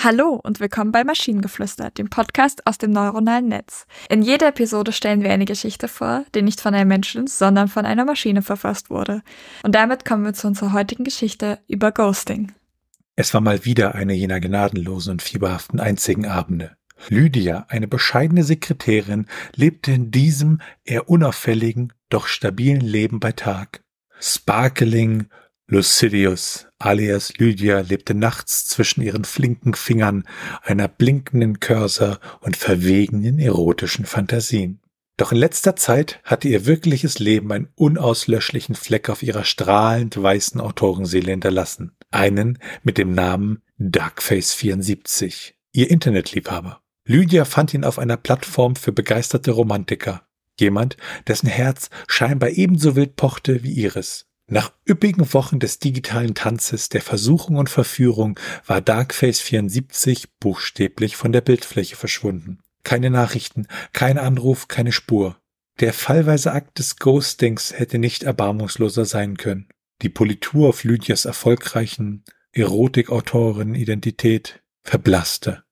Hallo und willkommen bei Maschinengeflüster, dem Podcast aus dem neuronalen Netz. In jeder Episode stellen wir eine Geschichte vor, die nicht von einem Menschen, sondern von einer Maschine verfasst wurde. Und damit kommen wir zu unserer heutigen Geschichte über Ghosting. Es war mal wieder eine jener gnadenlosen und fieberhaften einzigen Abende. Lydia, eine bescheidene Sekretärin, lebte in diesem eher unauffälligen, doch stabilen Leben bei Tag. Sparkling, Lucidius alias Lydia lebte nachts zwischen ihren flinken Fingern, einer blinkenden Cursor und verwegenen erotischen Fantasien. Doch in letzter Zeit hatte ihr wirkliches Leben einen unauslöschlichen Fleck auf ihrer strahlend weißen Autorenseele hinterlassen. Einen mit dem Namen Darkface74, ihr Internetliebhaber. Lydia fand ihn auf einer Plattform für begeisterte Romantiker. Jemand, dessen Herz scheinbar ebenso wild pochte wie ihres. Nach üppigen Wochen des digitalen Tanzes, der Versuchung und Verführung war Darkface 74 buchstäblich von der Bildfläche verschwunden. Keine Nachrichten, kein Anruf, keine Spur. Der fallweise Akt des Ghostings hätte nicht erbarmungsloser sein können. Die Politur auf Lydias erfolgreichen Erotikautorin-Identität verblasste.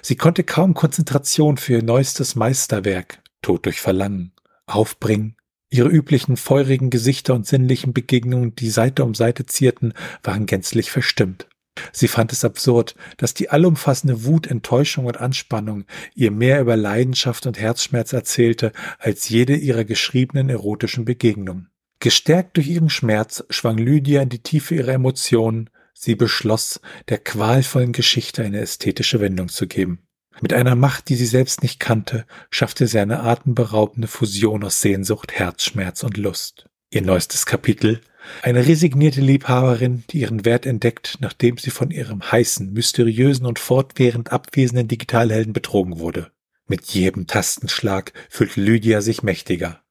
Sie konnte kaum Konzentration für ihr neuestes Meisterwerk, Tod durch Verlangen, aufbringen Ihre üblichen feurigen Gesichter und sinnlichen Begegnungen, die Seite um Seite zierten, waren gänzlich verstimmt. Sie fand es absurd, dass die allumfassende Wut, Enttäuschung und Anspannung ihr mehr über Leidenschaft und Herzschmerz erzählte als jede ihrer geschriebenen erotischen Begegnungen. Gestärkt durch ihren Schmerz schwang Lydia in die Tiefe ihrer Emotionen. Sie beschloss, der qualvollen Geschichte eine ästhetische Wendung zu geben. Mit einer Macht, die sie selbst nicht kannte, schaffte sie eine atemberaubende Fusion aus Sehnsucht, Herzschmerz und Lust. Ihr neuestes Kapitel eine resignierte Liebhaberin, die ihren Wert entdeckt, nachdem sie von ihrem heißen, mysteriösen und fortwährend abwesenden Digitalhelden betrogen wurde. Mit jedem Tastenschlag fühlt Lydia sich mächtiger.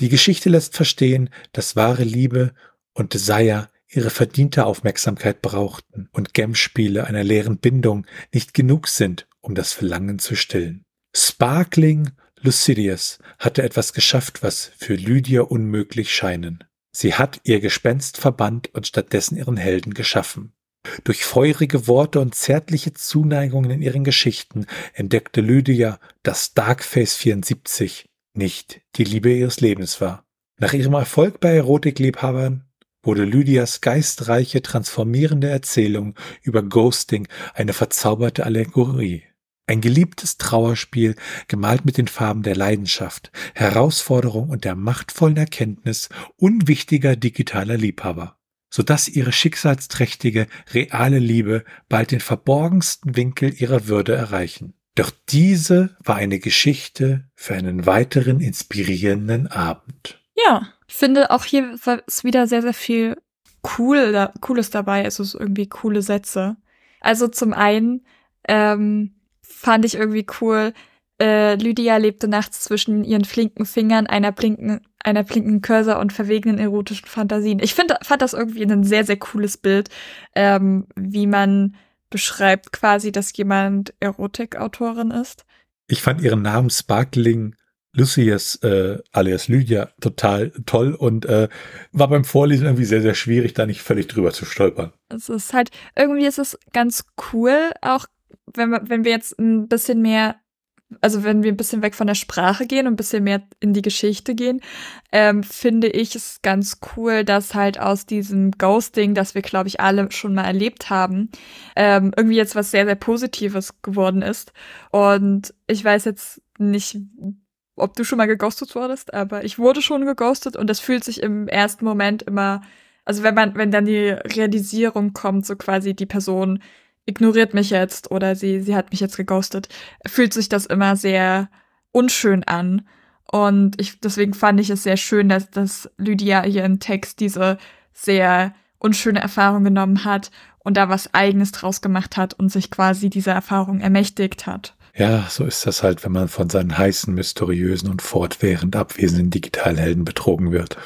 Die Geschichte lässt verstehen, dass wahre Liebe und Desire ihre verdiente Aufmerksamkeit brauchten und Gemspiele einer leeren Bindung nicht genug sind, um das Verlangen zu stillen. Sparkling Lucidius hatte etwas geschafft, was für Lydia unmöglich scheinen. Sie hat ihr Gespenst verbannt und stattdessen ihren Helden geschaffen. Durch feurige Worte und zärtliche Zuneigungen in ihren Geschichten entdeckte Lydia, dass Darkface 74 nicht die Liebe ihres Lebens war. Nach ihrem Erfolg bei Erotikliebhabern wurde Lydias geistreiche, transformierende Erzählung über Ghosting eine verzauberte Allegorie. Ein geliebtes Trauerspiel, gemalt mit den Farben der Leidenschaft, Herausforderung und der machtvollen Erkenntnis unwichtiger digitaler Liebhaber, sodass ihre schicksalsträchtige, reale Liebe bald den verborgensten Winkel ihrer Würde erreichen. Doch diese war eine Geschichte für einen weiteren inspirierenden Abend. Ja, ich finde auch hier ist wieder sehr, sehr viel cool, Cooles dabei, also irgendwie coole Sätze. Also zum einen, ähm, fand ich irgendwie cool. Äh, Lydia lebte nachts zwischen ihren flinken Fingern, einer blinken, einer blinken Cursor und verwegenen erotischen Fantasien. Ich find, fand das irgendwie ein sehr, sehr cooles Bild, ähm, wie man beschreibt quasi, dass jemand Erotikautorin ist. Ich fand ihren Namen Sparkling Lucius äh, alias Lydia total toll und äh, war beim Vorlesen irgendwie sehr, sehr schwierig, da nicht völlig drüber zu stolpern. Es ist halt, irgendwie ist es ganz cool, auch wenn wir, wenn wir jetzt ein bisschen mehr, also wenn wir ein bisschen weg von der Sprache gehen und ein bisschen mehr in die Geschichte gehen, ähm, finde ich es ganz cool, dass halt aus diesem Ghosting, das wir, glaube ich, alle schon mal erlebt haben, ähm, irgendwie jetzt was sehr, sehr Positives geworden ist. Und ich weiß jetzt nicht, ob du schon mal geghostet wurdest, aber ich wurde schon geghostet und das fühlt sich im ersten Moment immer, also wenn man, wenn dann die Realisierung kommt, so quasi die Person ignoriert mich jetzt oder sie, sie hat mich jetzt geghostet, fühlt sich das immer sehr unschön an. Und ich, deswegen fand ich es sehr schön, dass, dass Lydia hier im Text diese sehr unschöne Erfahrung genommen hat und da was Eigenes draus gemacht hat und sich quasi dieser Erfahrung ermächtigt hat. Ja, so ist das halt, wenn man von seinen heißen, mysteriösen und fortwährend abwesenden Digitalhelden betrogen wird.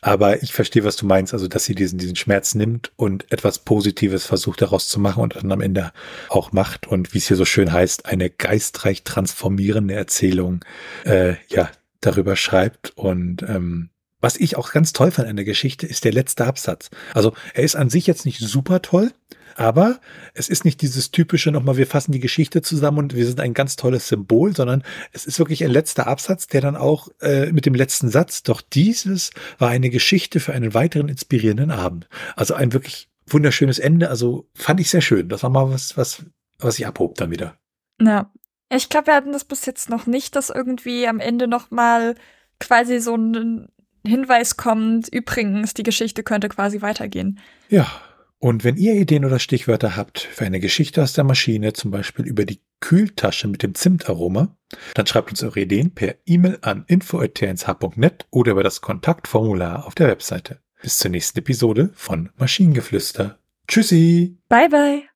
Aber ich verstehe, was du meinst, also dass sie diesen, diesen Schmerz nimmt und etwas Positives versucht daraus zu machen und dann am Ende auch macht und wie es hier so schön heißt, eine geistreich transformierende Erzählung äh, ja darüber schreibt. Und ähm, was ich auch ganz toll fand an der Geschichte, ist der letzte Absatz. Also er ist an sich jetzt nicht super toll, Aber es ist nicht dieses typische nochmal, wir fassen die Geschichte zusammen und wir sind ein ganz tolles Symbol, sondern es ist wirklich ein letzter Absatz, der dann auch äh, mit dem letzten Satz, doch dieses war eine Geschichte für einen weiteren inspirierenden Abend. Also ein wirklich wunderschönes Ende. Also fand ich sehr schön. Das war mal was, was, was ich abhob dann wieder. Ja. Ich glaube, wir hatten das bis jetzt noch nicht, dass irgendwie am Ende nochmal quasi so ein Hinweis kommt, übrigens, die Geschichte könnte quasi weitergehen. Ja, und wenn ihr Ideen oder Stichwörter habt für eine Geschichte aus der Maschine, zum Beispiel über die Kühltasche mit dem Zimtaroma, dann schreibt uns eure Ideen per E-Mail an info.tnsh.net oder über das Kontaktformular auf der Webseite. Bis zur nächsten Episode von Maschinengeflüster. Tschüssi! Bye bye!